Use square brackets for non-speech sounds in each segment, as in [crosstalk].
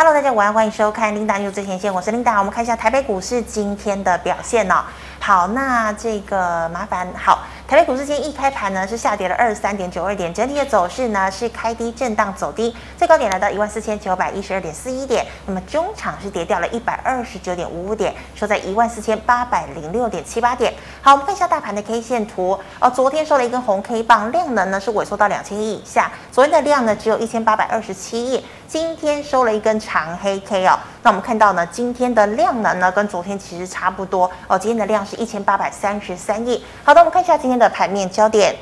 Hello，大家午安，欢迎收看琳达有最前线，我是琳达。我们看一下台北股市今天的表现哦。好，那这个麻烦好。台北股市今天一开盘呢是下跌了二十三点九二点，整体的走势呢是开低震荡走低，最高点来到一万四千九百一十二点四一点，那么中场是跌掉了一百二十九点五五点，收在一万四千八百零六点七八点。好，我们看一下大盘的 K 线图哦，昨天收了一根红 K 棒，量能呢是萎缩到两千亿以下，昨天的量呢只有一千八百二十七亿，今天收了一根长黑 K 哦，那我们看到呢今天的量能呢跟昨天其实差不多哦，今天的量是一千八百三十三亿。好的，我们看一下今天的盘面焦点。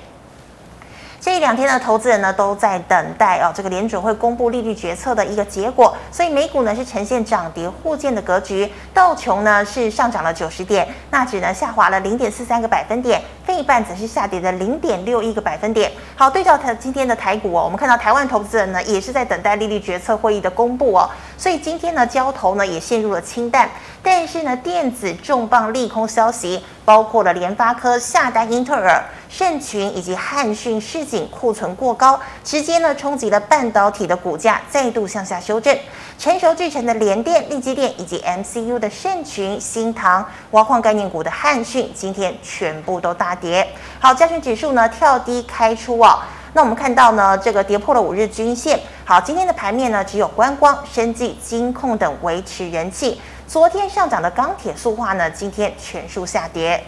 这一两天的投资人呢都在等待哦，这个联准会公布利率决策的一个结果，所以美股呢是呈现涨跌互见的格局。道琼呢是上涨了九十点，纳指呢下滑了零点四三个百分点，费半则是下跌了零点六一个百分点。好，对照它今天的台股哦，我们看到台湾投资人呢也是在等待利率决策会议的公布哦，所以今天呢交投呢也陷入了清淡。但是呢，电子重磅利空消息，包括了联发科下单英特尔、盛群以及汉讯、市井库存过高，直接呢冲击了半导体的股价，再度向下修正。成熟制程的联电、力积电以及 MCU 的盛群、新唐、挖矿概念股的汉讯，今天全部都大跌。好，加权指数呢跳低开出哦。那我们看到呢，这个跌破了五日均线。好，今天的盘面呢，只有观光、生技、金控等维持人气。昨天上涨的钢铁、塑化呢，今天全数下跌。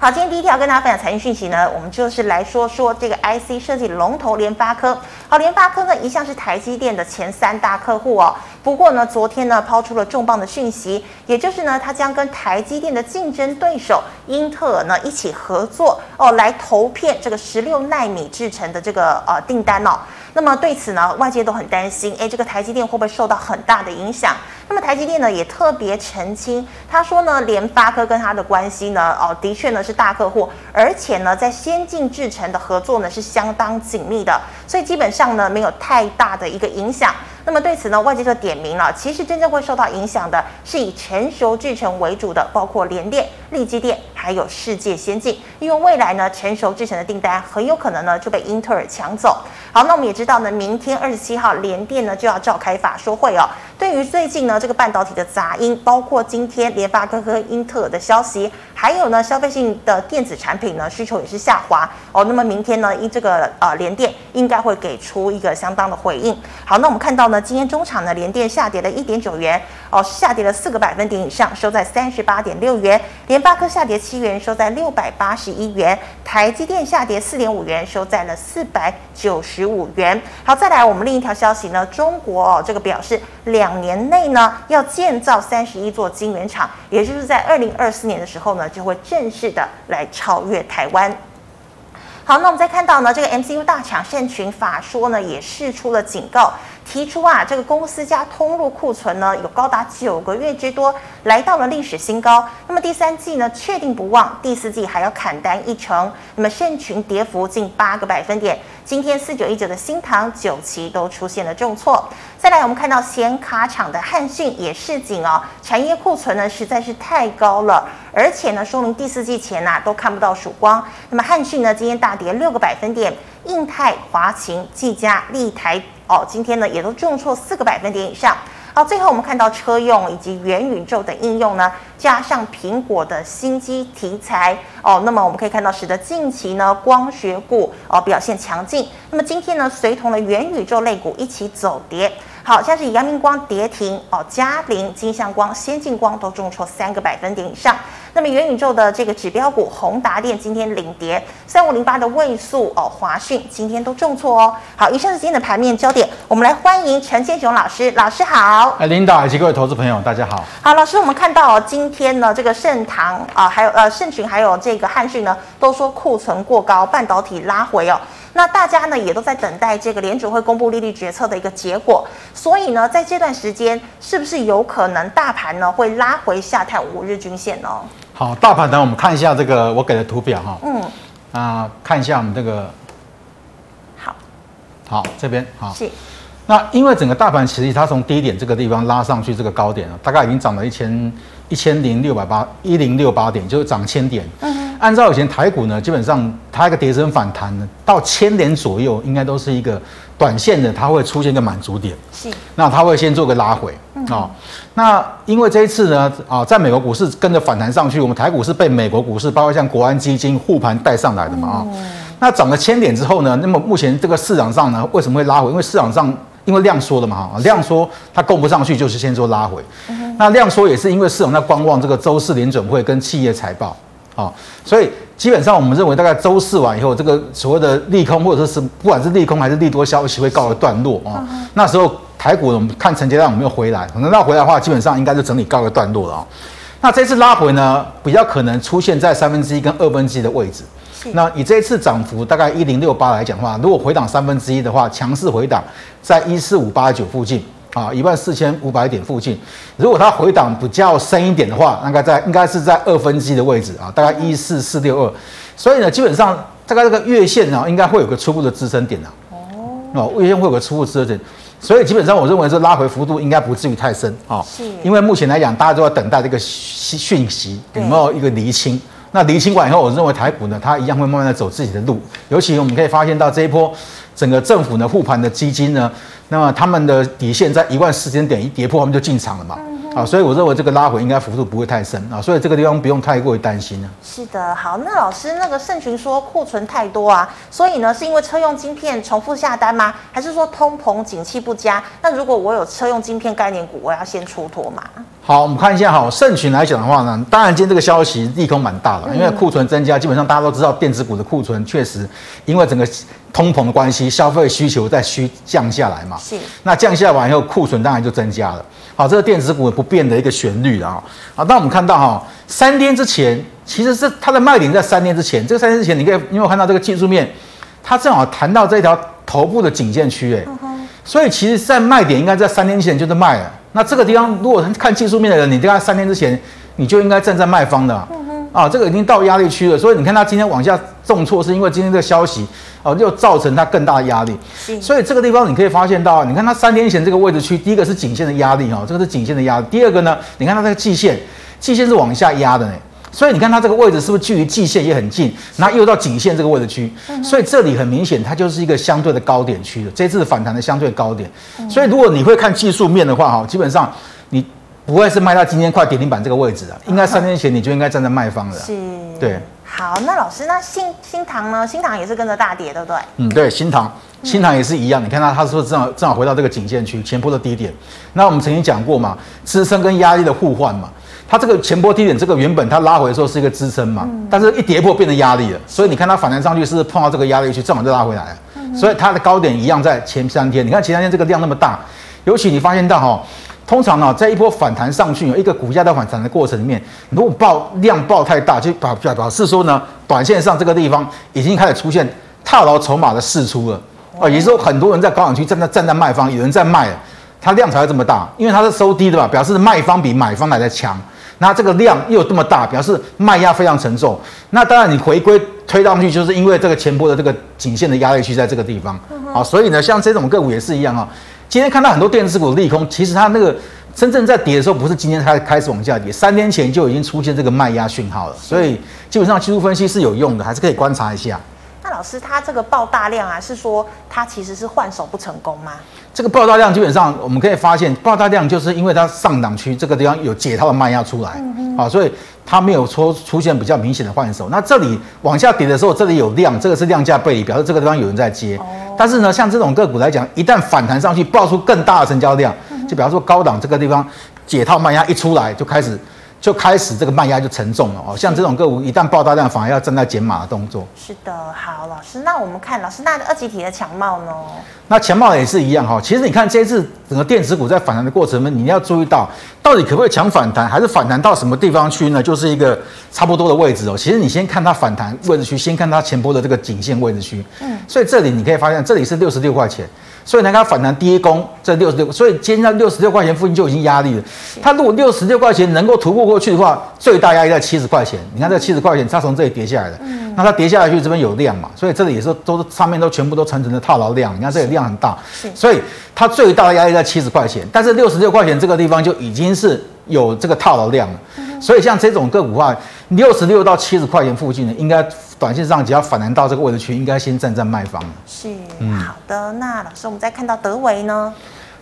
好，今天第一条跟大家分享财经讯息呢，我们就是来说说这个 IC 设计龙头联发科。好，联发科呢一向是台积电的前三大客户哦。不过呢，昨天呢抛出了重磅的讯息，也就是呢，它将跟台积电的竞争对手英特尔呢一起合作哦，来投片这个十六纳米制成的这个呃订单哦。那么对此呢，外界都很担心，诶，这个台积电会不会受到很大的影响？那么台积电呢也特别澄清，他说呢，联发科跟他的关系呢，哦，的确呢是大客户，而且呢，在先进制程的合作呢是相当紧密的，所以基本上呢没有太大的一个影响。那么对此呢，外界就点名了，其实真正会受到影响的是以成熟制程为主的，包括联电、力积电，还有世界先进，因为未来呢，成熟制程的订单很有可能呢就被英特尔抢走。好，那我们也知道呢，明天二十七号联电呢就要召开法说会哦。对于最近呢这个半导体的杂音，包括今天联发科和英特尔的消息，还有呢消费性的电子产品呢需求也是下滑哦。那么明天呢，因这个呃联电应该会给出一个相当的回应。好，那我们看到呢。今天中场呢，联电下跌了一点九元，哦，下跌了四个百分点以上，收在三十八点六元。联发科下跌七元，收在六百八十一元。台积电下跌四点五元，收在了四百九十五元。好，再来我们另一条消息呢，中国哦，这个表示两年内呢要建造三十一座晶圆厂，也就是在二零二四年的时候呢，就会正式的来超越台湾。好，那我们再看到呢，这个 MCU 大厂盛群法说呢，也释出了警告。提出啊，这个公司加通路库存呢，有高达九个月之多，来到了历史新高。那么第三季呢，确定不旺，第四季还要砍单一成。那么盛群跌幅近八个百分点。今天四九一九的新唐、九旗都出现了重挫。再来，我们看到显卡厂的汉讯也示警哦，产业库存呢实在是太高了，而且呢，说明第四季前呐、啊、都看不到曙光。那么汉讯呢，今天大跌六个百分点。印泰、华擎、技嘉、立台哦，今天呢也都重挫四个百分点以上。好，最后我们看到车用以及元宇宙的应用呢，加上苹果的新机题材哦，那么我们可以看到，使得近期呢光学股哦表现强劲。那么今天呢，随同的元宇宙类股一起走跌。好，像是阳明光跌停哦，嘉陵、金相光、先进光都重挫三个百分点以上。那么元宇宙的这个指标股宏达电今天领跌，三五零八的位数哦，华讯今天都重挫哦。好，以上是今天的盘面焦点，我们来欢迎陈建雄老师，老师好。哎，领导以及各位投资朋友，大家好。好，老师，我们看到哦，今天呢，这个盛唐啊，还有呃盛群，还有这个汉讯呢，都说库存过高，半导体拉回哦。那大家呢也都在等待这个联储会公布利率决策的一个结果，所以呢，在这段时间是不是有可能大盘呢会拉回下探五日均线呢？好，大盘呢，我们看一下这个我给的图表哈。嗯。啊、呃，看一下我们这个。好。好，这边好。是。那因为整个大盘其实它从低点这个地方拉上去这个高点啊，大概已经涨了一千一千零六百八一零六八点，就是涨千点。嗯。按照以前台股呢，基本上它一个跌升反弹呢，到千点左右，应该都是一个短线的，它会出现一个满足点。是，那它会先做个拉回啊、嗯哦。那因为这一次呢，啊，在美国股市跟着反弹上去，我们台股是被美国股市，包括像国安基金护盘带上来的嘛啊。嗯、那涨了千点之后呢，那么目前这个市场上呢，为什么会拉回？因为市场上因为量缩了嘛哈，量缩它供不上去，就是先做拉回。嗯、那量缩也是因为市场在观望这个周四联准会跟企业财报。啊，所以基本上我们认为，大概周四完以后，这个所谓的利空或者是不管是利空还是利多消息会告一段落啊。那时候台股我们看成交量有没有回来，可能要回来的话，基本上应该就整理告一段落了啊。那这次拉回呢，比较可能出现在三分之一跟二分之一的位置。那以这一次涨幅大概一零六八来讲的话，如果回档三分之一的话，强势回档在一四五八九附近。啊，一万四千五百点附近，如果它回档比较深一点的话，那个在应该是在二分之一的位置啊，大概一四四六二，所以呢，基本上大概这个月线呢，应该会有个初步的支撑点啊。哦，月线会有个初步支撑点，所以基本上我认为这拉回幅度应该不至于太深啊。是，因为目前来讲，大家都要等待这个讯息有没有一个厘清。那离清完以后，我认为台股呢，它一样会慢慢的走自己的路。尤其我们可以发现到这一波整个政府呢护盘的基金呢，那么他们的底线在一万四千点一跌破，他们就进场了嘛。啊，所以我认为这个拉回应该幅度不会太深啊，所以这个地方不用太过于担心呢。是的，好，那老师那个盛群说库存太多啊，所以呢是因为车用晶片重复下单吗？还是说通膨景气不佳？那如果我有车用晶片概念股，我要先出脱吗？好，我们看一下哈，盛群来讲的话呢，当然今天这个消息利空蛮大的，因为库存增加，基本上大家都知道电子股的库存确实因为整个通膨的关系，消费需求在需降下来嘛。是。那降下来完以后，库存当然就增加了。好，这个电子股不变的一个旋律啊。好，那我们看到哈，三天之前，其实是它的卖点在三天之前。这个三天之前，你可以因为我看到这个技术面，它正好谈到这条头部的颈线区，哎，所以其实在卖点应该在三天前就是卖了。那这个地方如果看技术面的人，你大概三天之前你就应该站在卖方的。啊，这个已经到压力区了，所以你看它今天往下重挫，是因为今天这个消息哦，又造成它更大的压力。所以这个地方你可以发现到，你看它三天前这个位置区，第一个是颈线的压力哈，这个是颈线的压力。第二个呢，你看它这个季线，季线是往下压的呢，所以你看它这个位置是不是距离季线也很近？然后又到颈线这个位置区，所以这里很明显它就是一个相对的高点区的，这次反弹的相对高点。所以如果你会看技术面的话哈，基本上你。不会是卖到今天快跌停板这个位置的，应该三天前你就应该站在卖方了。是，对。好，那老师，那新新塘呢？新塘也是跟着大跌，对不对？嗯，对，新塘，新塘也是一样。你看它，它是不是正好正好回到这个颈线区前波的低点？那我们曾经讲过嘛，支撑跟压力的互换嘛。它这个前波低点，这个原本它拉回的时候是一个支撑嘛，但是一跌破变成压力了。所以你看它反弹上去是碰到这个压力区，正好就拉回来了。所以它的高点一样在前三天。你看前三天这个量那么大，尤其你发现到哈。通常呢，在一波反弹上去，有一个股价在反弹的过程里面，如果爆量爆太大，就表表表示说呢，短线上这个地方已经开始出现套牢筹码的释出了。哦，也就是说很多人在高档区站在站在卖方，有人在卖了，它量才会这么大，因为它是收低的吧，表示卖方比买方来的强。那这个量又有这么大，表示卖压非常沉重。那当然你回归推上去，就是因为这个前波的这个颈线的压力区在这个地方。好，所以呢，像这种个股也是一样啊。今天看到很多电子股利空，其实它那个真正在跌的时候，不是今天开开始往下跌，三天前就已经出现这个卖压讯号了。所以基本上技术分析是有用的，还是可以观察一下。那老师，他这个爆大量啊，是说他其实是换手不成功吗？这个爆大量基本上我们可以发现，爆大量就是因为它上档区这个地方有解套的卖压出来，啊，所以它没有出出现比较明显的换手。那这里往下跌的时候，这里有量，这个是量价背离，表示这个地方有人在接。但是呢，像这种个股来讲，一旦反弹上去，爆出更大的成交量，就比方说高档这个地方解套卖压一出来，就开始。就开始这个卖压就沉重了哦，像这种个股一旦爆大量，反而要正在减码的动作。是的，好，老师，那我们看老师那二级体的强茂呢？那强茂也是一样哈。其实你看这次整个电子股在反弹的过程中，你要注意到到底可不可以强反弹，还是反弹到什么地方去呢？就是一个差不多的位置哦。其实你先看它反弹位置区，先看它前波的这个颈线位置区。嗯。所以这里你可以发现，这里是六十六块钱。所以呢，它反弹第一攻在六十六，所以今天在六十六块钱附近就已经压力了。它如果六十六块钱能够突破过去的话，最大压力在七十块钱。你看这七十块钱，它从这里跌下来的，那它跌下来去这边有量嘛，所以这里也是都是上面都全部都层层的套牢量。你看这里量很大，所以它最大的压力在七十块钱，但是六十六块钱这个地方就已经是有这个套牢量了。所以像这种个股的话，六十六到七十块钱附近呢，应该短线上只要反弹到这个位置区，应该先站在卖方。是，嗯、好的。那老师，我们再看到德维呢？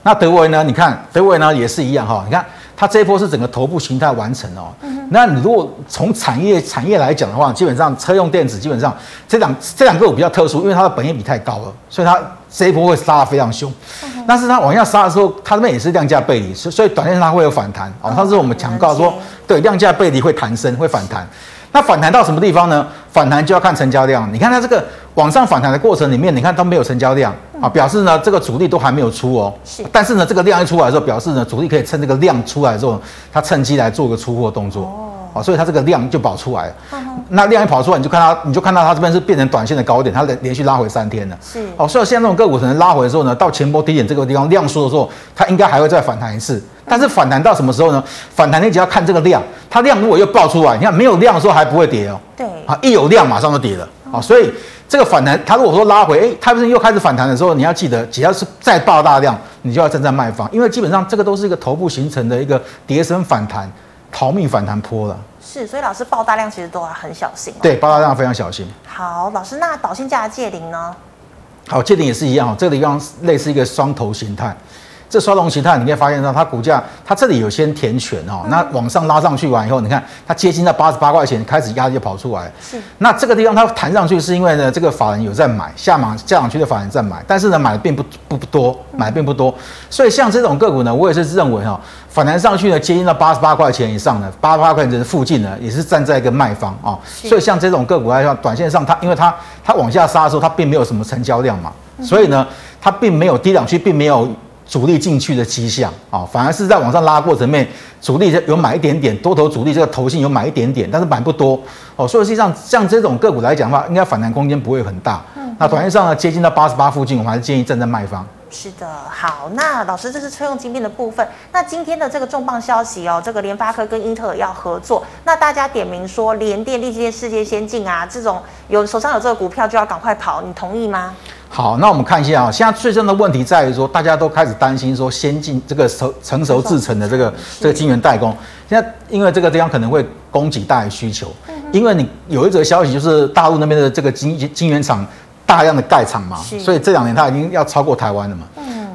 那德维呢？你看德维呢也是一样哈，你看它这一波是整个头部形态完成哦。嗯、那你如果从产业产业来讲的话，基本上车用电子基本上这两这两个股比较特殊，因为它的本益比太高了，所以它这一波会杀的非常凶。嗯、但是它往下杀的时候，它这边也是量价背离，所以短线上它会有反弹哦。上次我们强调说，对量价背离会弹升，会反弹。那反弹到什么地方呢？反弹就要看成交量。你看它这个往上反弹的过程里面，你看都没有成交量啊，表示呢这个主力都还没有出哦。是。但是呢这个量一出来的时候，表示呢主力可以趁这个量出来之后，他趁机来做个出货动作。哦。啊，所以它这个量就跑出来了。那量一跑出来，你就看它，你就看到它这边是变成短线的高点，它连连续拉回三天了。是。哦，所以现在这种个股可能拉回的时候呢，到前波低点这个地方量缩的时候，它应该还会再反弹一次。但是反弹到什么时候呢？反弹你只要看这个量，它量如果又爆出来，你看没有量的时候还不会跌哦。对。啊，一有量马上就跌了。啊，所以这个反弹，它如果说拉回，哎，它不是又开始反弹的时候，你要记得，只要是再爆大量，你就要站在卖方，因为基本上这个都是一个头部形成的一个跌升反弹、逃命反弹坡了。是，所以老师爆大量其实都要很小心。对，爆大量非常小心。好，老师，那导线价的界零呢？好，界零也是一样哦，这个地方类似一个双头形态。这双龙形态，你可以发现到它股价，它这里有先填权哦，那往上拉上去完以后，你看它接近到八十八块钱，开始压力就跑出来。是。那这个地方它弹上去，是因为呢，这个法人有在买，下马下场区的法人在买，但是呢，买的并不不不多，买的并不多。所以像这种个股呢，我也是认为哈，反弹上去呢，接近到八十八块钱以上的，八十八块钱的附近呢，也是站在一个卖方啊。所以像这种个股来说，短线上它，因为它它往下杀的时候，它并没有什么成交量嘛，所以呢，它并没有低档区，并没有。主力进去的迹象啊，反而是在往上拉过程面，主力有买一点点，多头主力这个头性有买一点点，但是买不多哦。所以实际上像这种个股来讲的话，应该反弹空间不会很大。嗯，那短线上呢，接近到八十八附近，我们还是建议站在卖方。是的，好，那老师这是车用晶片的部分。那今天的这个重磅消息哦，这个联发科跟英特尔要合作，那大家点名说联电、力积电、世界先进啊，这种有手上有这个股票就要赶快跑，你同意吗？好，那我们看一下啊，现在最重要的问题在于说，大家都开始担心说，先进这个成成熟制成的这个这个晶圆代工，现在因为这个地方可能会供给大于需求，因为你有一则消息就是大陆那边的这个晶晶圆厂大量的盖厂嘛，所以这两年它已经要超过台湾了嘛。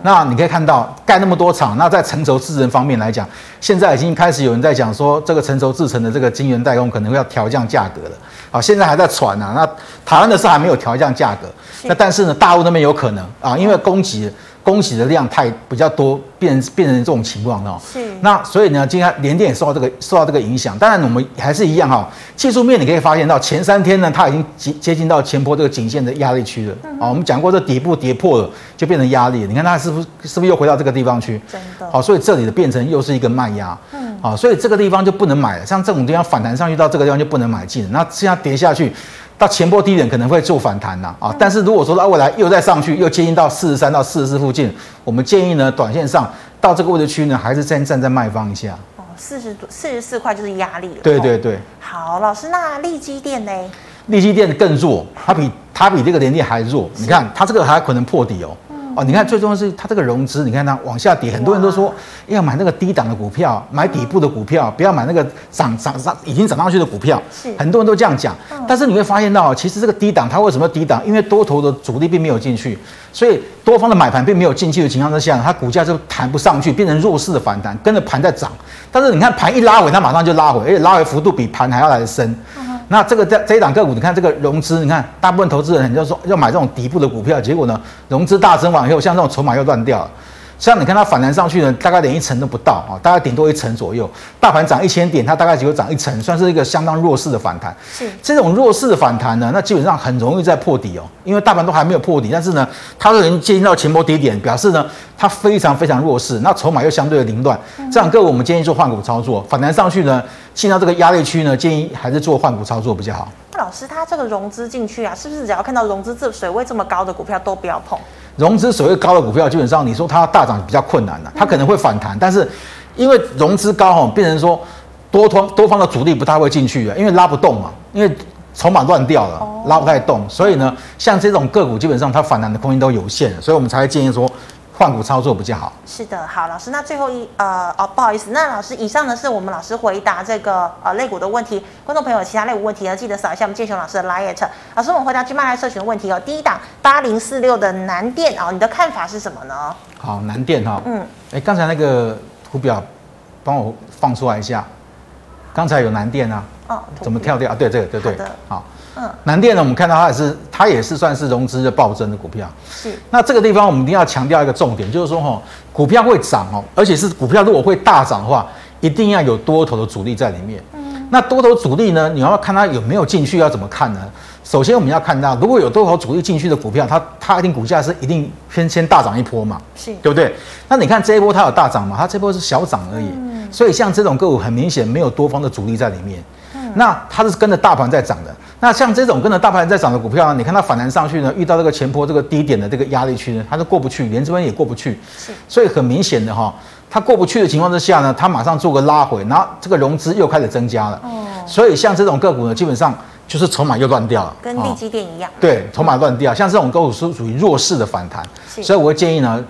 那你可以看到盖那么多厂，那在成熟制程方面来讲，现在已经开始有人在讲说，这个成熟制程的这个晶圆代工可能会要调降价格了。啊，现在还在传呢。那台湾的是还没有调降价格，那但是呢，大陆那边有可能啊，因为供给。供给的量太比较多，变变成这种情况哦。是。那所以呢，今天联电也受到这个受到这个影响。当然，我们还是一样哈。技术面你可以发现到，前三天呢，它已经接接近到前波这个颈线的压力区了。啊、我们讲过，这底部跌破了，就变成压力。你看它是不是是不是又回到这个地方去？真的。好，所以这里的变成又是一个卖压。嗯。好，所以这个地方就不能买了。像这种地方反弹上去到这个地方就不能买进了。那这样跌下去。到前波低点可能会做反弹呐啊，但是如果说到未来又再上去，又接近到四十三到四十四附近，我们建议呢，短线上到这个位置区呢，还是先站在卖方一下。哦，四十多四十四块就是压力了。对对对。好，老师，那利基电呢？利基电更弱，它比它比这个联电还弱。你看它这个还可能破底哦。哦，你看，最重要是它这个融资，你看它往下跌，很多人都说要买那个低档的股票，买底部的股票，不要买那个涨涨涨已经涨上去的股票。是，很多人都这样讲。但是你会发现到，其实这个低档它为什么低档？因为多头的主力并没有进去，所以多方的买盘并没有进去的情况之下，它股价就弹不上去，变成弱势的反弹，跟着盘在涨。但是你看盘一拉回，它马上就拉回，而且拉回幅度比盘还要来得深。那这个这这一档个股，你看这个融资，你看大部分投资人，你就说要买这种底部的股票，结果呢，融资大增完以后，像这种筹码又乱掉了。像你看它反弹上去呢，大概连一成都不到啊，大概顶多一层左右。大盘涨一千点，它大概只有涨一层，算是一个相当弱势的反弹。是这种弱势的反弹呢，那基本上很容易在破底哦，因为大盘都还没有破底，但是呢，它都已经接近到前波低点，表示呢，它非常非常弱势，那筹码又相对的凌乱。这样各位我们建议做换股操作，反弹上去呢，进到这个压力区呢，建议还是做换股操作比较好。那老师，他这个融资进去啊，是不是只要看到融资这水位这么高的股票都不要碰？融资水位高的股票，基本上你说它大涨比较困难了，它可能会反弹，但是因为融资高哈，变成说多方多方的主力不太会进去啊，因为拉不动嘛，因为筹码乱掉了，拉不太动，所以呢，像这种个股基本上它反弹的空间都有限，所以我们才会建议说换股操作比较好。是的，好，老师，那最后一呃哦，不好意思，那老师以上呢是我们老师回答这个呃类股的问题，观众朋友有其他类股问题呢，记得扫一下我们建雄老师的 liet。老师，我们回答 GMoney 来社群的问题哦。第一档八零四六的南电哦，你的看法是什么呢？好，南电哈，嗯，哎，刚才那个图表帮我放出来一下，刚才有南电啊，哦，怎么跳掉啊？对，这个对对，好。嗯，南电呢，我们看到它也是，它也是算是融资的暴增的股票。是。那这个地方我们一定要强调一个重点，就是说哈，股票会涨哦，而且是股票如果会大涨的话，一定要有多头的主力在里面。嗯。那多头主力呢，你要看它有没有进去，要怎么看呢？首先我们要看到，如果有多头主力进去的股票，它它一定股价是一定先先大涨一波嘛，是，对不对？那你看这一波它有大涨嘛？它这波是小涨而已。嗯。所以像这种个股，很明显没有多方的主力在里面。嗯。那它是跟着大盘在涨的。那像这种跟着大盘在涨的股票呢，你看它反弹上去呢，遇到这个前坡这个低点的这个压力区呢，它是过不去，连这边也过不去。是，所以很明显的哈，它过不去的情况之下呢，它马上做个拉回，然后这个融资又开始增加了。哦。所以像这种个股呢，基本上就是筹码又乱掉了，跟利基电一样。对，筹码乱掉，像这种个股是属于弱势的反弹。所以我会建议呢。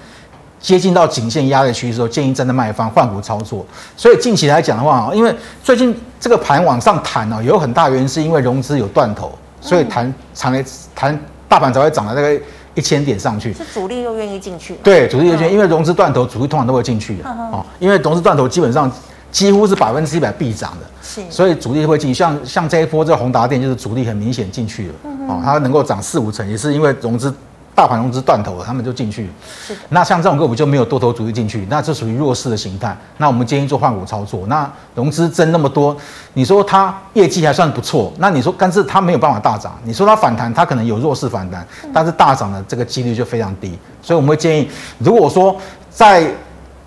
接近到颈线压力区的时候，建议站在卖方换股操作。所以近期来讲的话，因为最近这个盘往上弹呢，有很大原因是因为融资有断头，所以弹长来弹大盘才会涨了大概一千点上去。是主力又愿意进去？对，主力又愿意，因为融资断头，主力通常都会进去的哦。因为融资断头基本上几乎是百分之一百必涨的，是，所以主力会进去。像像这一波这个宏达电就是主力很明显进去了哦，它能够涨四五成，也是因为融资。大盘融资断头了，他们就进去。是。那像这种个股就没有多头主力进去，那这属于弱势的形态。那我们建议做换股操作。那融资增那么多，你说它业绩还算不错，那你说但是它没有办法大涨。你说它反弹，它可能有弱势反弹，但是大涨的这个几率就非常低。所以我们会建议，如果说在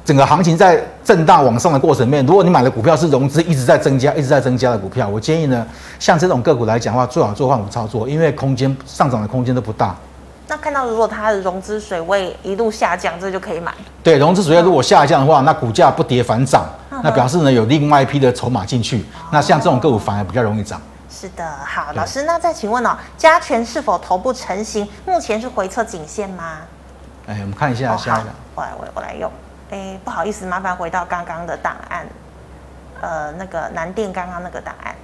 整个行情在震荡往上的过程里面，如果你买的股票是融资一直在增加、一直在增加的股票，我建议呢，像这种个股来讲的话，最好做换股操作，因为空间上涨的空间都不大。那看到如果它的融资水位一路下降，这就可以买。对，融资水位如果下降的话，那股价不跌反涨，那表示呢有另外一批的筹码进去。那像这种个股反而比较容易涨。是的，好，老师，那再请问哦，加权是否头部成型？目前是回测颈线吗？哎，我们看一下下一个。我来，我我来用。哎，不好意思，麻烦回到刚刚的档案。呃，那个南电刚刚那个档案。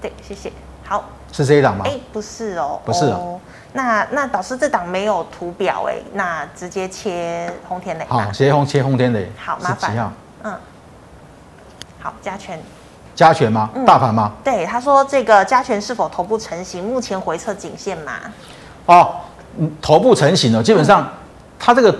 对，谢谢。好，是这一档吗？哎，不是哦，不是哦。那那导师这档没有图表哎，那直接切红天雷。好，直接红切红天雷。好，麻烦。嗯，好，加权。加权吗？大盘吗？对，他说这个加权是否头部成型？目前回撤颈线嘛？哦，头部成型了，基本上它这个。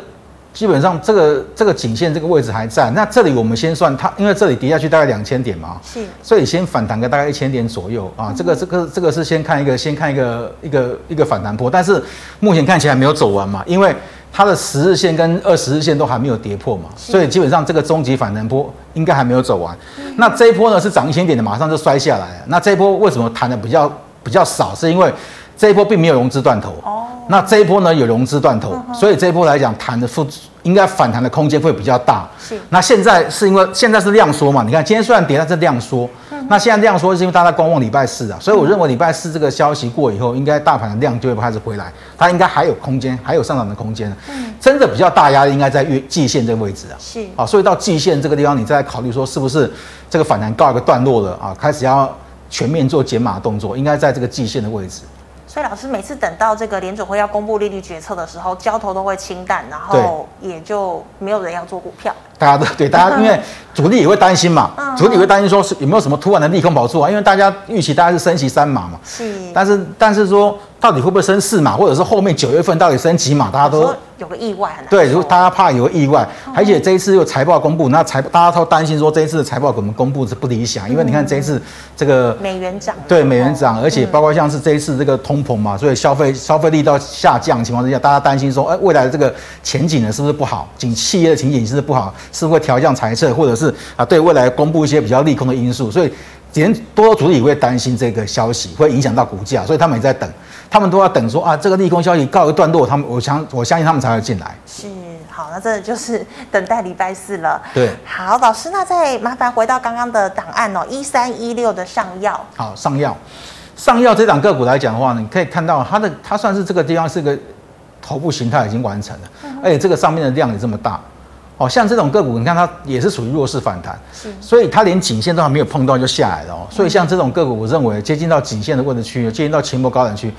基本上这个这个颈线这个位置还在，那这里我们先算它，因为这里跌下去大概两千点嘛，是，所以先反弹个大概一千点左右啊，这个这个这个是先看一个先看一个一个一个反弹波，但是目前看起来没有走完嘛，因为它的十日线跟二十日线都还没有跌破嘛，所以基本上这个终极反弹波应该还没有走完。那这一波呢是涨一千点的，马上就摔下来了。那这一波为什么弹的比较比较少？是因为这一波并没有融资断头。哦。那这一波呢有融资断头，所以这一波来讲弹的幅应该反弹的空间会比较大。是。那现在是因为现在是量缩嘛？你看今天虽然跌，但是量缩。那现在量缩是因为大家观望礼拜四啊，所以我认为礼拜四这个消息过以后，应该大盘的量就会开始回来，它应该还有空间，还有上涨的空间。嗯。真的比较大压力应该在月季线这个位置啊。是。啊，所以到季线这个地方，你再考虑说是不是这个反弹告一个段落了啊？开始要全面做减码动作，应该在这个季线的位置。所以老师每次等到这个联准会要公布利率决策的时候，交投都会清淡，然后也就没有人要做股票。大家都 [laughs] 对，大家因为主力也会担心嘛，主力也会担心说是有没有什么突然的利空跑出啊？因为大家预期大概是升息三码嘛，是，但是但是说到底会不会升四码，或者是后面九月份到底升几码，大家都。有个意外。对，如果大家怕有个意外，而且这一次又财报公布，那财大家都担心说这一次的财报给我们公布是不理想，因为你看这一次这个美元涨，对美元涨，而且包括像是这一次这个通膨嘛，所以消费消费力到下降的情况之下，大家担心说，哎，未来的这个前景呢是不是不好？景企业的前景是不是不好？是不是会调降财测，或者是啊对未来公布一些比较利空的因素？所以，连多头主力也会担心这个消息会影响到股价，所以他们也在等。他们都要等说啊，这个利空消息告一段落，他们我相我相信他们才会进来。是，好，那这就是等待礼拜四了。对，好，老师，那再麻烦回到刚刚的档案哦，一三一六的上药。好，上药，上药这档个股来讲的话呢，你可以看到它的它算是这个地方是个头部形态已经完成了。嗯而且这个上面的量也这么大，哦，像这种个股，你看它也是属于弱势反弹，是，所以它连颈线都还没有碰到就下来了哦，所以像这种个股，我认为接近到颈线的位置区，接近到前波高点区，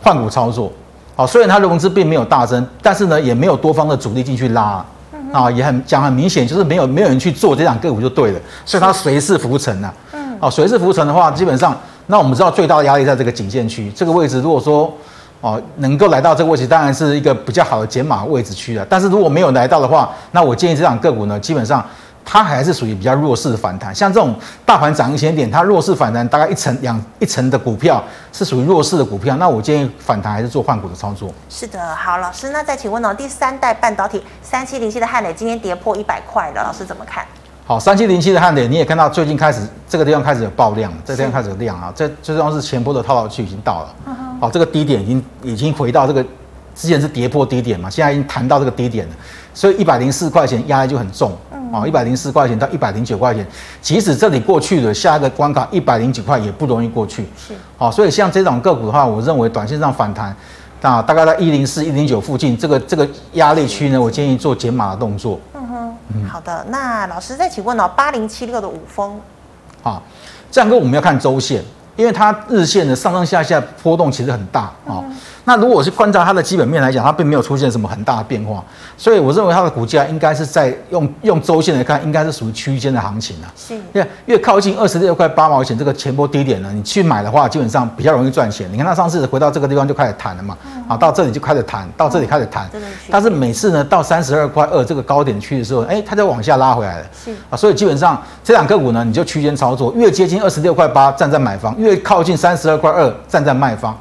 换股操作，好，虽然它融资并没有大增，但是呢，也没有多方的主力进去拉，啊，也很讲很明显，就是没有没有人去做这档个股就对了，所以它随势浮沉呐，嗯，好，随势浮沉的话，基本上，那我们知道最大的压力在这个颈线区，这个位置如果说。哦，能够来到这个位置，当然是一个比较好的减码位置区了。但是如果没有来到的话，那我建议这档个股呢，基本上它还是属于比较弱势的反弹。像这种大盘涨一千点，它弱势反弹大概一成两一成的股票是属于弱势的股票，那我建议反弹还是做换股的操作。是的，好，老师，那再请问哦，第三代半导体三七零七的汉磊今天跌破一百块了，老师怎么看？好，三七零七的汉磊，你也看到最近开始这个地方开始有爆量，这个地方开始有量啊，这最重要是前波的套牢区已经到了。嗯好，这个低点已经已经回到这个之前是跌破低点嘛，现在已经弹到这个低点了，所以一百零四块钱压力就很重。哦，一百零四块钱到一百零九块钱，即使这里过去了，下一个关卡一百零九块也不容易过去。是。好，所以像这种个股的话，我认为短线上反弹，那，大概在一零四、一零九附近，这个这个压力区呢，我建议做减码的动作。好的，那老师再请问哦，八零七六的五峰，啊，这样跟我们要看周线。因为它日线的上上下下波动其实很大啊。那如果是观察它的基本面来讲，它并没有出现什么很大的变化，所以我认为它的股价应该是在用用周线来看，应该是属于区间的行情啊。是，因为越靠近二十六块八毛钱这个前波低点呢，你去买的话，基本上比较容易赚钱。你看它上次回到这个地方就开始弹了嘛，啊，到这里就开始弹，到这里开始弹。但是每次呢，到三十二块二这个高点区的时候，哎，它就往下拉回来了。是啊，所以基本上这两个股呢，你就区间操作，越接近二十六块八站在买方，越靠近三十二块二站在卖方。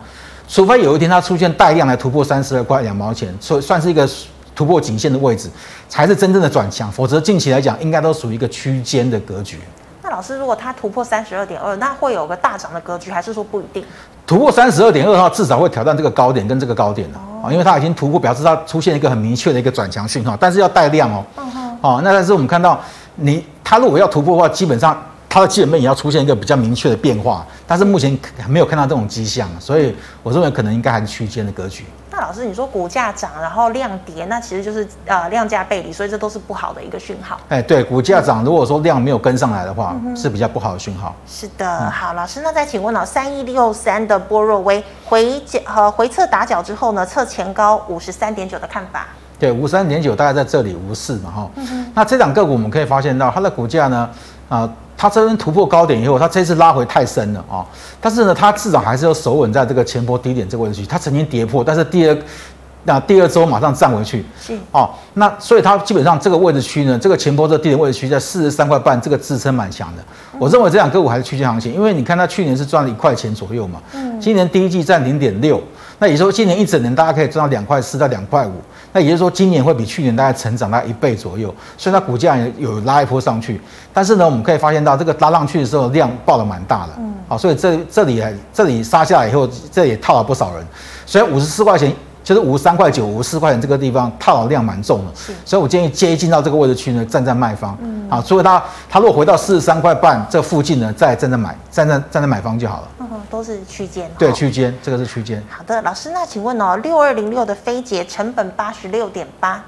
除非有一天它出现带量来突破三十二块两毛钱，所以算是一个突破颈线的位置，才是真正的转强。否则近期来讲，应该都属于一个区间的格局。那老师，如果它突破三十二点二，那会有个大涨的格局，还是说不一定？突破三十二点二的话，至少会挑战这个高点跟这个高点因为它已经突破，表示它出现一个很明确的一个转强讯号，但是要带量哦。嗯。哦，那但是我们看到你它如果要突破的话，基本上。它的基本面也要出现一个比较明确的变化，但是目前还没有看到这种迹象，所以我认为可能应该还是区间的格局。那老师，你说股价涨，然后量跌，那其实就是呃量价背离，所以这都是不好的一个讯号。哎，对，股价涨，如果说量没有跟上来的话，嗯、是比较不好的讯号。是的，好，老师，那再请问了，三一六三的波若威回脚和回测打脚之后呢，测前高五十三点九的看法？对，五十三点九大概在这里无视嘛哈、嗯。那这两个股我们可以发现到它的股价呢，啊、呃。它这边突破高点以后，它这次拉回太深了啊！但是呢，它至少还是要守稳在这个前波低点这个位置区。它曾经跌破，但是第二那第二周马上站回去。是哦，那所以它基本上这个位置区呢，这个前波这低点位置区在四十三块半，这个支撑蛮强的。我认为这两个股还是区间行情，因为你看它去年是赚了一块钱左右嘛，嗯，今年第一季赚零点六，那也就是说今年一整年大家可以赚到两块四到两块五。那也就是说，今年会比去年大概成长大概一倍左右，所以它股价也有拉一波上去。但是呢，我们可以发现到这个拉上去的时候量爆的蛮大的，嗯，好，所以这这里这里杀下来以后，这也套了不少人。所以五十四块钱。就是五十三块九、五十四块钱这个地方套牢量蛮重的，所以我建议接近到这个位置去呢，站在卖方，嗯，啊，所以它它如果回到四十三块半这附近呢，再站在买，站在站在买方就好了。嗯，都是区间。对，区间，这个是区间。好的，老师，那请问哦，六二零六的飞捷成本八十六点八，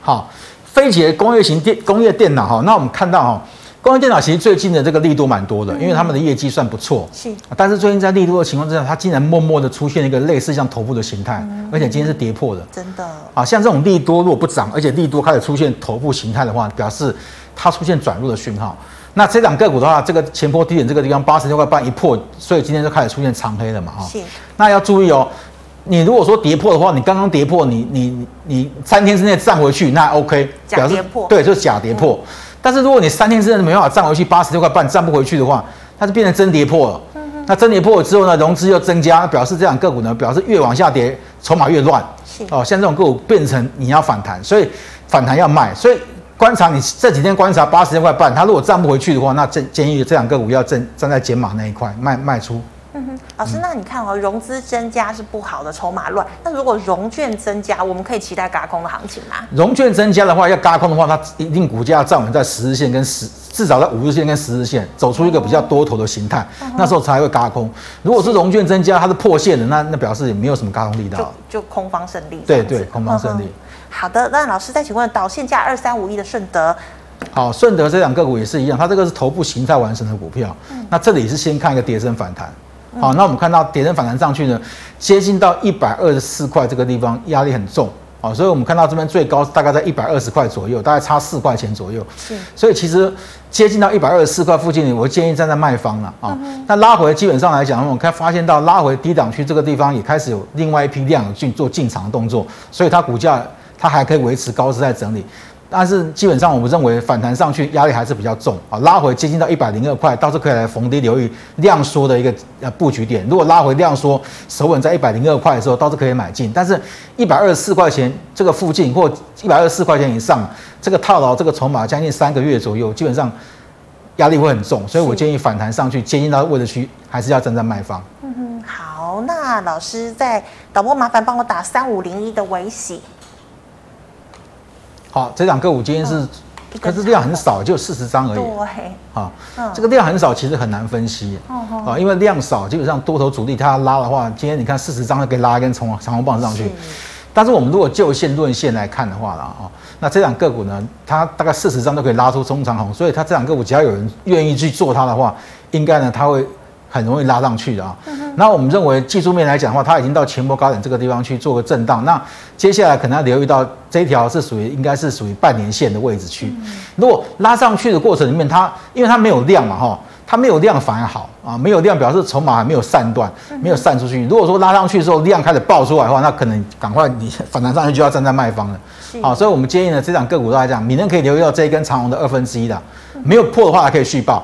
好，飞捷工业型电工业电脑哈，那我们看到哈。工业电脑其实最近的这个力度蛮多的，因为他们的业绩算不错。是，但是最近在力度的情况之下，它竟然默默的出现一个类似像头部的形态，而且今天是跌破的。真的啊，像这种利多如果不涨，而且利多开始出现头部形态的话，表示它出现转弱的讯号。那这两个股的话，这个前波低点这个地方八十六块半一破，所以今天就开始出现长黑了嘛？哈。是。那要注意哦，你如果说跌破的话，你刚刚跌破，你你你三天之内站回去，那 OK，假跌破。对，就是假跌破。嗯但是如果你三天之内没办法站回去八十六块半站不回去的话，它就变成真跌破了。那真跌破了之后呢，融资又增加，表示这两个股呢，表示越往下跌，筹码越乱。哦，像这种个股变成你要反弹，所以反弹要卖。所以观察你这几天观察八十六块半，它如果站不回去的话，那建建议这两个股要站站在减码那一块卖卖出。嗯哼，老师，那你看哦，融资增加是不好的，筹码乱。那如果融券增加，我们可以期待嘎空的行情吗？融券增加的话，要嘎空的话，它一定股价要站稳在十日线跟十，至少在五日线跟十日线，走出一个比较多头的形态，嗯，那时候才会嘎空。如果是融券增加，它是破线的，那那表示也没有什么嘎空力道，就就空方胜利。对对，空方胜利。好的，那老师再请问，导线价二三五一的顺德。好，顺德这两个股也是一样，它这个是头部形态完成的股票。嗯、那这里是先看一个跌升反弹。好，那我们看到跌升反弹上去呢，接近到一百二十四块这个地方，压力很重。好，所以我们看到这边最高大概在一百二十块左右，大概差四块钱左右。是，所以其实接近到一百二十四块附近，我建议站在卖方了啊。那、嗯、拉回基本上来讲，我们可以发现到拉回低档区这个地方也开始有另外一批量去做进场的动作，所以它股价它还可以维持高姿在整理。但是基本上，我们认为反弹上去压力还是比较重啊，拉回接近到一百零二块，倒是可以来逢低留意量缩的一个呃布局点。如果拉回量缩，守稳在一百零二块的时候，倒是可以买进。但是，一百二十四块钱这个附近或一百二十四块钱以上，这个套牢这个筹码将近三个月左右，基本上压力会很重。所以我建议反弹上去接近到位置区，还是要站在卖方。嗯哼，好，那老师在导播麻烦帮我打三五零一的微喜。好，这两个股今天是，嗯、可是量很少，就四十张而已。对，啊，嗯、这个量很少，其实很难分析。啊、嗯，因为量少，基本上多头主力它拉的话，今天你看四十张就可以拉一根长长红棒上去。但是我们如果就线论线来看的话了啊，那这两个股呢，它大概四十张都可以拉出中长红，所以它这两个股只要有人愿意去做它的话，应该呢它会。很容易拉上去的啊，那我们认为技术面来讲的话，它已经到前波高点这个地方去做个震荡，那接下来可能要留意到这一条是属于应该是属于半年线的位置区。如果拉上去的过程里面，它因为它没有量嘛哈，它没有量反而好啊，没有量表示筹码还没有散断，没有散出去。如果说拉上去的时候量开始爆出来的话，那可能赶快你 [laughs] 反弹上去就要站在卖方了。好，所以我们建议呢，这档个股都来讲，明天可以留意到这一根长红的二分之一的，没有破的话还可以续抱。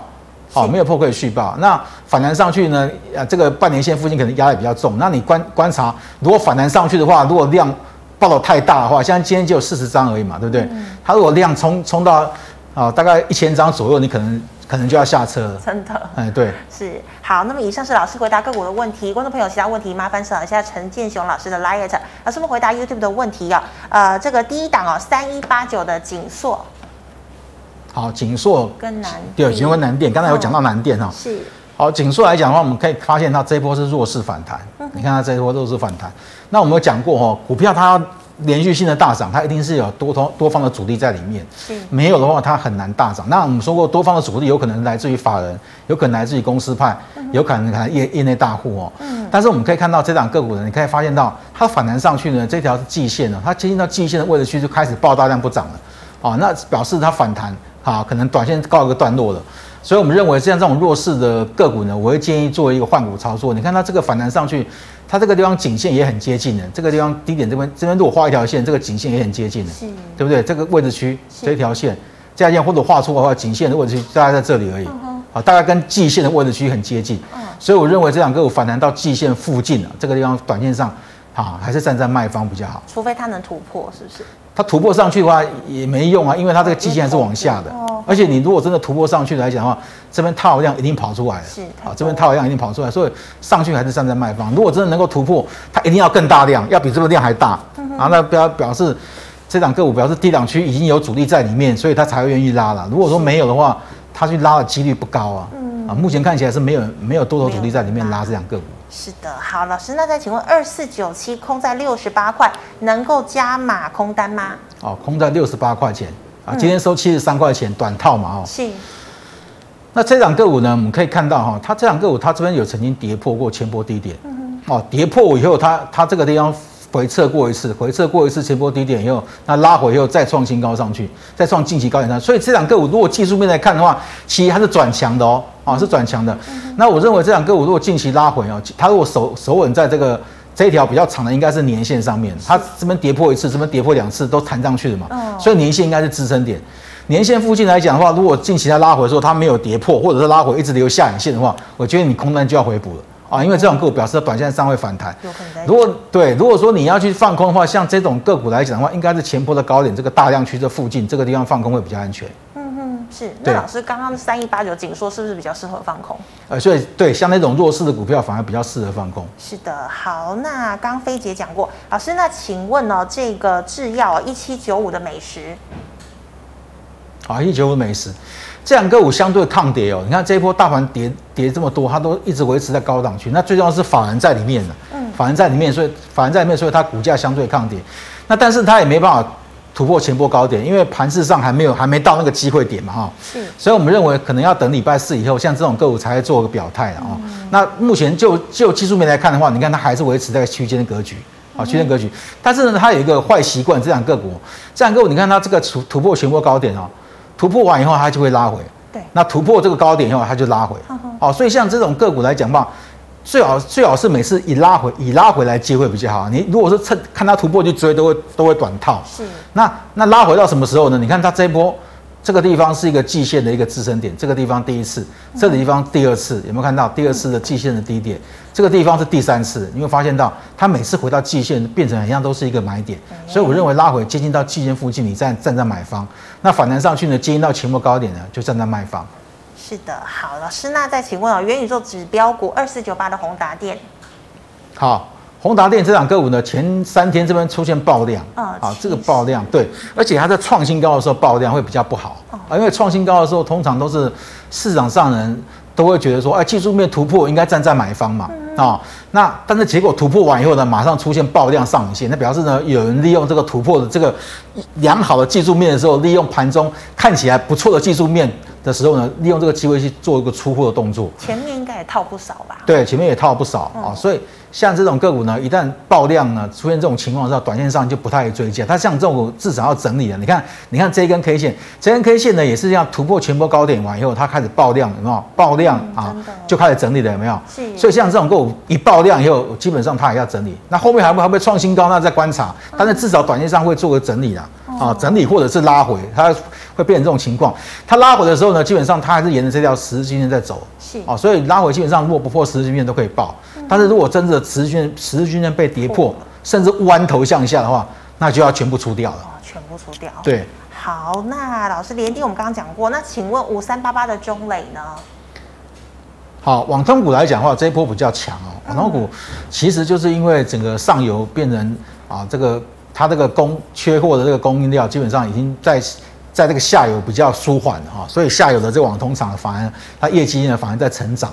好，没有破可以续报。那反弹上去呢？啊，这个半年线附近可能压力比较重。那你观观察，如果反弹上去的话，如果量爆的太大的话，像今天只有四十张而已嘛，对不对？嗯、它如果量冲冲到啊大概一千张左右，你可能可能就要下车了。真的？哎，对。是。好，那么以上是老师回答个股的问题。观众朋友其他问题，麻烦扫一下陈建雄老师的 LINE。老师们回答 YouTube 的问题啊。呃，这个第一档哦，三一八九的景硕。好，景硕跟南对，景硕跟南电，刚才有讲到南电哈。是。好，景硕来讲的话，我们可以发现它这一波是弱势反弹。嗯、你看它这一波弱势反弹，那我们有讲过哈，股票它连续性的大涨，它一定是有多头多方的主力在里面。是。没有的话，它很难大涨。那我们说过，多方的主力有可能来自于法人，有可能来自于公司派，嗯、有可能可能业业内大户哦。嗯。但是我们可以看到这档个股呢，你可以发现到它反弹上去呢，这条是季线呢，它接近到季线的位置区就开始爆大量不涨了。啊，那表示它反弹。好，可能短线告一个段落了，所以我们认为像这种弱势的个股呢，我会建议做一个换股操作。你看它这个反弹上去，它这个地方颈线也很接近的，这个地方低点这边这边如果画一条线，这个颈线也很接近的，对不对？这个位置区这一条线，这条线或者画出的话，颈线的位置区大概在这里而已，好，大概跟季线的位置区很接近，所以我认为这两个股反弹到季线附近了，这个地方短线上。啊，还是站在卖方比较好，除非它能突破，是不是？它突破上去的话也没用啊，因为它这个季线还是往下的，哦、而且你如果真的突破上去来讲的话，这边套量一定跑出来了，是啊，这边套量一定跑出来，所以上去还是站在卖方。如果真的能够突破，它一定要更大量，要比这个量还大，啊，那表表示这档个股表示低档区已经有主力在里面，所以它才会愿意拉了。如果说没有的话，它去拉的几率不高啊，嗯、啊，目前看起来是没有没有多头主力在里面拉这两个股。是的，好，老师，那再请问二四九七空在六十八块，能够加码空单吗？哦，空在六十八块钱啊，今天收七十三块钱，短套嘛，哦，是。那这两个股呢，我们可以看到哈，它这两个股它这边有曾经跌破过前波低点，嗯，哦，跌破以后它它这个地方。回撤过一次，回撤过一次前波低点以后，那拉回以后再创新高上去，再创近期高点上，所以这两个股如果技术面来看的话，其实它是转强的哦，啊是转强的。那我认为这两个股如果近期拉回哦，它如果守守稳在这个这一条比较长的，应该是年线上面，它这边跌破一次，这边跌破两次都弹上去的嘛，所以年线应该是支撑点。年线附近来讲的话，如果近期它拉回的时候它没有跌破，或者是拉回一直留下影线的话，我觉得你空单就要回补了。啊，因为这种个股表示短线上会反弹。如果对，如果说你要去放空的话，像这种个股来讲的话，应该是前波的高点这个大量区这附近这个地方放空会比较安全。嗯哼，是。那老师刚刚三一八九紧缩是不是比较适合放空？呃，所以对，像那种弱势的股票反而比较适合放空。是的，好，那刚飞姐讲过，老师，那请问呢，这个制药一七九五的美食，啊，一七九五美食。这两个股相对抗跌哦，你看这一波大盘跌跌这么多，它都一直维持在高档区。那最重要是法人在里面的，嗯，法人在里面，所以法人在里面，所以它股价相对抗跌。那但是它也没办法突破前波高点，因为盘势上还没有还没到那个机会点嘛哈。是。所以我们认为可能要等礼拜四以后，像这种个股才会做个表态啊。嗯、那目前就就技术面来看的话，你看它还是维持在区间的格局啊，区间格局。但是呢，它有一个坏习惯，这两个股，这两个股，你看它这个突突破前波高点哦，突破完以后它就会拉回。对。那突破这个高点以后，它就拉回。哦，所以像这种个股来讲吧。最好最好是每次以拉回以拉回来机会比较好。你如果是趁看它突破就追，都会都会短套。是。那那拉回到什么时候呢？你看它这一波，这个地方是一个季线的一个支撑点，这个地方第一次，这个地方第二次，有没有看到第二次的季线的低点？这个地方是第三次，你会发现到它每次回到季线变成一样都是一个买点。所以我认为拉回接近到季线附近，你站站在买方。那反弹上去呢，接近到期末高点呢，就站在卖方。是的，好，老师，那再请问哦，元宇宙指标股二四九八的宏达电，好，宏达电这档个股呢，前三天这边出现爆量，啊、啊，这个爆量，对，而且它在创新高的时候爆量会比较不好，啊、哦，因为创新高的时候通常都是市场上人都会觉得说，哎，技术面突破应该站在买方嘛，啊、那但是结果突破完以后呢，马上出现爆量上影线，那表示呢，有人利用这个突破的这个良好的技术面的时候，利用盘中看起来不错的技术面。的时候呢，利用这个机会去做一个出货的动作，前面应该也套不少吧？对，前面也套不少啊、嗯哦，所以像这种个股呢，一旦爆量呢，出现这种情况的时候，短线上就不太追加。它像这种至少要整理了。你看，你看这一根 K 线，这根 K 线呢也是这样突破前波高点完以后，它开始爆量，有没有？爆量、嗯、啊，就开始整理了，有没有？是。所以像这种个股一爆量以后，基本上它也要整理。那后面还会还会创新高，那再观察。但是至少短线上会做个整理啦。啊，整理或者是拉回，它会变成这种情况。它拉回的时候呢，基本上它还是沿着这条十日均线在走。是啊，所以拉回基本上如果不破十日均线都可以报。但是如果真的十日均十日均线被跌破，甚至弯头向下的话，那就要全部出掉了。全部出掉。对。好，那老师联电我们刚刚讲过，那请问五三八八的中磊呢？好，网通股来讲的话，这一波比较强哦。网通股其实就是因为整个上游变成啊这个。它这个供缺货的这个供应量基本上已经在在这个下游比较舒缓了哈，所以下游的这个网通厂反而它业绩呢反而在成长。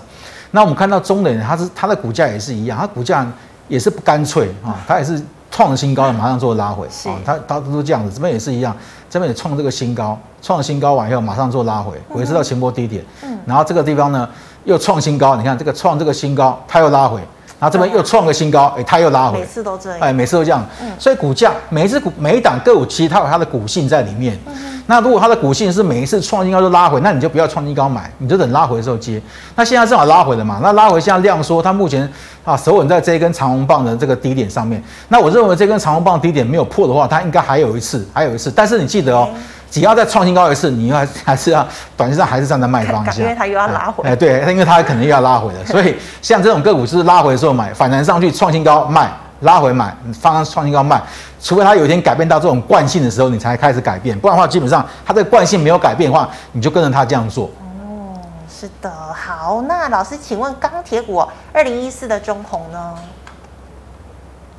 那我们看到中磊呢，它是它的股价也是一样，它股价也是不干脆啊，它也是创新高的马上做拉回啊，它它都这样子，这边也是一样，这边也创这个新高，创新高完以后马上做拉回，回撤到前波低点，嗯，然后这个地方呢又创新高，你看这个创这个新高，它又拉回。然后这边又创个新高，哎，它又拉回，每次都这样，哎，每次都这样，嗯，所以股价每一只股每一档个股其实它有它的股性在里面。嗯，那如果它的股性是每一次创新高就拉回，那你就不要创新高买，你就等拉回的时候接。那现在正好拉回了嘛，那拉回现在量缩，它目前啊手稳在这一根长红棒的这个低点上面。那我认为这根长红棒低点没有破的话，它应该还有一次，还有一次。但是你记得哦。只要再创新高一次，你还还是要短期上还是站在卖方向，因为它又要拉回。哎，对，因为它可能又要拉回了，[laughs] 所以像这种个股就是拉回的时候买，反弹上去创新高卖，拉回买，放创新高卖。除非它有一天改变到这种惯性的时候，你才开始改变，不然的话，基本上它的惯性没有改变的话，你就跟着它这样做。哦，是的，好，那老师，请问钢铁股二零一四的中红呢？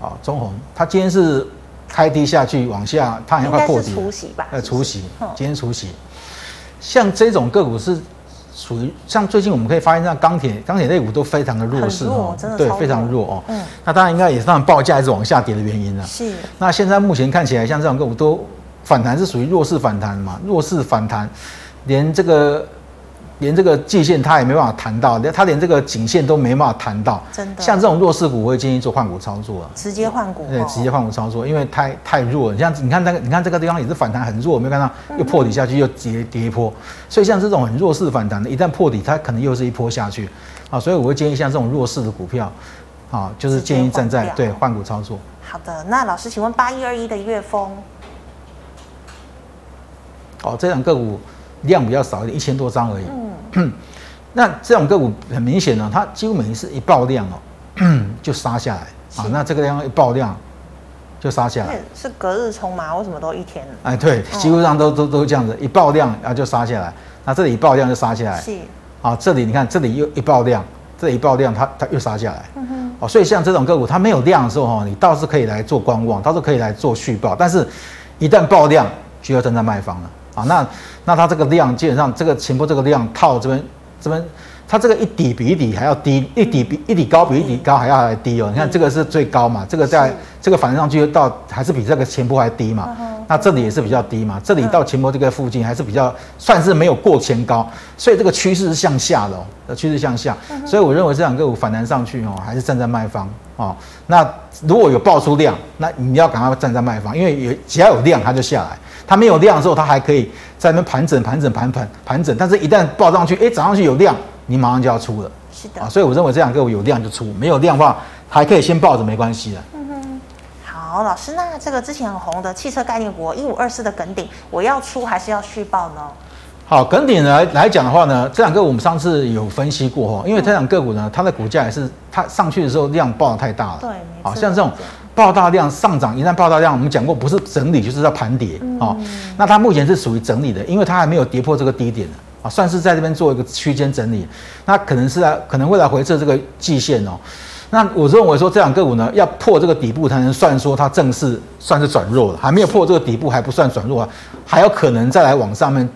好，中红，它今天是。开低下去，往下，它好像快破底了。除息吧？呃，除息，今天除息。像这种个股是属于，像最近我们可以发现，像钢铁、钢铁类股都非常的弱势哦，对，非常弱哦。嗯。那当然应该也是他们报价一直往下跌的原因了。是。那现在目前看起来，像这种个股都反弹是属于弱势反弹嘛？弱势反弹，连这个。连这个界限它也没办法弹到，连它连这个颈线都没办法弹到。真的，像这种弱势股，我会建议做换股操作，直接换股。对，直接换股操作，因为太太弱了。像你看那个，你看这个地方也是反弹很弱，没有看到又破底下去，又跌跌一波。所以像这种很弱势反弹的，一旦破底，它可能又是一波下去啊。所以我会建议像这种弱势的股票，啊，就是建议站在对换股操作。好的，那老师，请问八一二一的月峰，哦，这两个股量比较少一点，一千多张而已。[clears throat] 那这种个股很明显呢，它几乎每一次一爆量哦，[clears throat] 就杀下来啊。那这个地方一爆量就杀下来，是隔日冲吗？为什么都一天？哎，对，几乎上都都都这样子，一爆量然后就杀下来。那这里一爆量就杀下来，是啊，这里你看这里又一爆量，这里一爆量它它又杀下来。嗯哼。哦，所以像这种个股它没有量的时候哈，你倒是可以来做观望，倒是可以来做续报，但是一旦爆量就要站在卖方了。啊，那那它这个量基本上这个前波这个量套这边这边它这个一底比一底还要低，一底比一底高比一底高还要还低哦。你看这个是最高嘛，这个在这个反弹上去到还是比这个前波还低嘛。那这里也是比较低嘛，这里到前波这个附近还是比较算是没有过前高，所以这个趋势是向下的哦，趋势向下。所以我认为这两个股反弹上去哦，还是站在卖方哦。那如果有爆出量，那你要赶快站在卖方，因为有只要有量它就下来，它没有量的时候它还可以在那边盘整盘整盘盘盘整，但是一旦爆上去，哎，涨上去有量。你马上就要出了，是的啊，所以我认为这两个有量就出，没有量的话还可以先抱着没关系的。好，老师，那这个之前很红的汽车概念股一五二四的耿鼎，我要出还是要续报呢？好，耿鼎来来讲的话呢，这两个我们上次有分析过哈，因为这两个股呢，它的股价也是它上去的时候量爆得太大了，对，没错，像这种爆大量上涨，一旦爆大量，我们讲过不是整理就是要盘跌啊，嗯、那它目前是属于整理的，因为它还没有跌破这个低点的。啊，算是在这边做一个区间整理，那可能是来可能未来回测这个季线哦。那我认为说这两个股呢，要破这个底部才能算说它正式算是转弱了，还没有破这个底部还不算转弱啊，还有可能再来往上面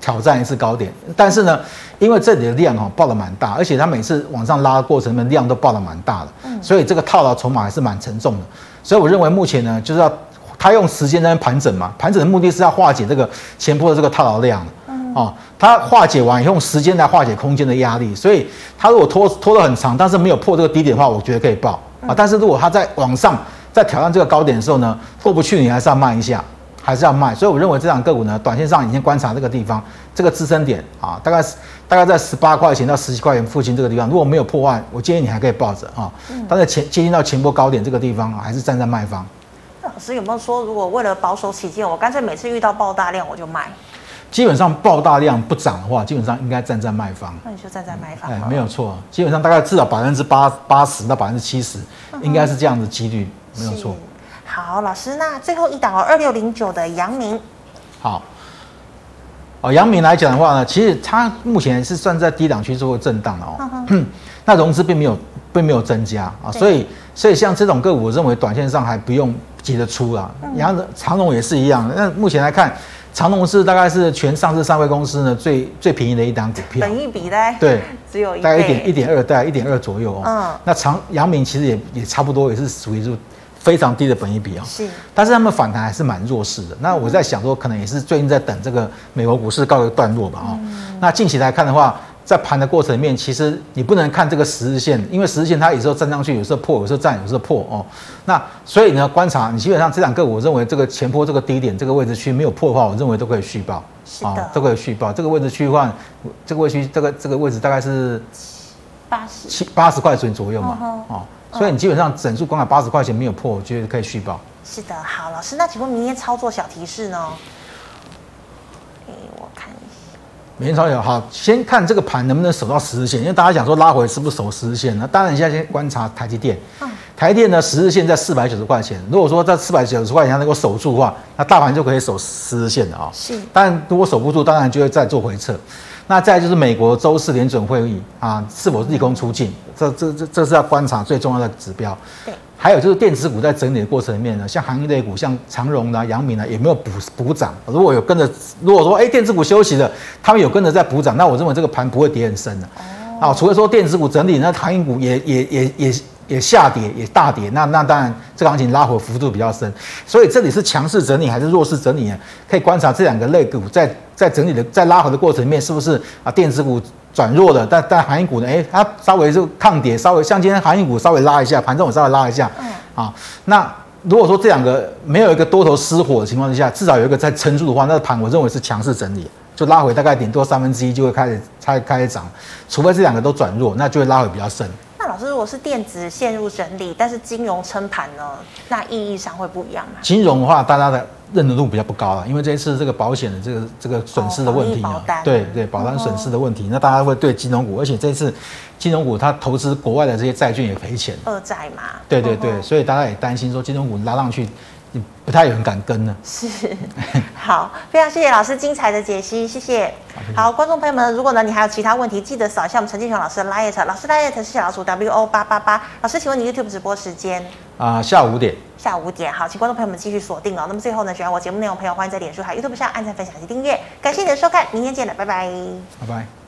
挑战一次高点。但是呢，因为这里的量哦爆得蛮大，而且它每次往上拉的过程里面量都爆得蛮大的，所以这个套牢筹码还是蛮沉重的。所以我认为目前呢，就是要它用时间在那盘整嘛，盘整的目的是要化解这个前波的这个套牢量。哦，它化解完以后，用时间来化解空间的压力，所以它如果拖拖得很长，但是没有破这个低点的话，我觉得可以报啊。但是如果它在往上在挑战这个高点的时候呢，过不去，你还是要卖一下，还是要卖。所以我认为这档个股呢，短线上已经观察这个地方，这个支撑点啊，大概大概在十八块钱到十七块钱附近这个地方，如果没有破万，我建议你还可以抱着啊。但是前接近到前波高点这个地方，还是站在卖方。那老师有没有说，如果为了保守起见，我干脆每次遇到爆大量我就卖？基本上爆大量不涨的话，基本上应该站在卖方。那你就站在卖方。哎，没有错，基本上大概至少百分之八八十到百分之七十，应该是这样的几率，没有错。好，老师，那最后一档哦，二六零九的阳明。好，哦，阳明来讲的话呢，其实它目前是算在低档区做震荡的哦。嗯。[clears throat] 那融资并没有并没有增加啊，所以所以像这种个股，我认为短线上还不用急着出啊。阳长荣也是一样，那目前来看。长隆是大概是全上市三位公司呢最最便宜的一档股票，本一比呢？对，[laughs] 只有一大概一点一点二，大概一点二左右哦。嗯，那长阳明其实也也差不多，也是属于就非常低的本一比哦。是，但是他们反弹还是蛮弱势的。那我在想说，可能也是最近在等这个美国股市告一个段落吧。哦，那近期来看的话。在盘的过程里面，其实你不能看这个十日线，因为十日线它有时候站上去，有时候破，有时候站，有时候破哦。那所以呢，观察你基本上这两个，我认为这个前坡这个低点这个位置区没有破的话，我认为都可以续报。是的，都可以续报。这个位置区的话，这个位区这个这个位置大概是八十七八十块钱左右嘛。哦，所以你基本上整数光看八十块钱没有破，我觉得可以续报。是的，好，老师，那请问明天操作小提示呢？明天超有好，先看这个盘能不能守到十日线，因为大家想说拉回是不是守十日线？那当然，你现在先观察台积电。台电呢，十日线在四百九十块钱。如果说在四百九十块钱能够守住的话，那大盘就可以守十日线的啊。是。但如果守不住，当然就会再做回撤。那再就是美国周四联准会议啊，是否利空出尽？这这这这是要观察最重要的指标。对。还有就是电子股在整理的过程里面呢，像行业类股，像长荣啊、阳明啊，有没有补补涨？如果有跟着，如果说哎电子股休息了，他们有跟着在补涨，那我认为这个盘不会跌很深的。哦。啊，除了说电子股整理，那航运股也也也也也下跌，也大跌，那那当然这个行情拉回幅度比较深。所以这里是强势整理还是弱势整理呢？可以观察这两个类股在在整理的在拉回的过程里面，是不是啊电子股？转弱了，但但航运股呢？哎，它稍微就抗跌，稍微像今天航运股稍微拉一下，盘中我稍微拉一下，嗯，啊，那如果说这两个没有一个多头失火的情况之下，至少有一个在撑住的话，那个盘我认为是强势整理，就拉回大概顶多三分之一就会开始开开始涨，除非这两个都转弱，那就会拉回比较深。那老师，如果是电子陷入整理，但是金融撑盘呢，那意义上会不一样吗？金融的话，大家的。认得度比较不高了，因为这一次这个保险的这个这个损失的问题啊，对对，保单损失的问题，那大家会对金融股，而且这一次金融股它投资国外的这些债券也赔钱，二债嘛，对对对，所以大家也担心说金融股拉上去，不太有人敢跟呢。是，[laughs] 好，非常谢谢老师精彩的解析，谢谢。好，观众朋友们，如果呢你还有其他问题，记得扫一下我们陈建雄老师的 LINE，老师 LINE 是小老鼠 W O 八八八。老师，请问你 YouTube 直播时间？啊、呃，下午五点。下午五点，好，请观众朋友们继续锁定哦。那么最后呢，喜欢我节目内容的朋友，欢迎在脸书还有 YouTube 上按赞、分享及订阅。感谢你的收看，明天见了，拜拜。拜拜。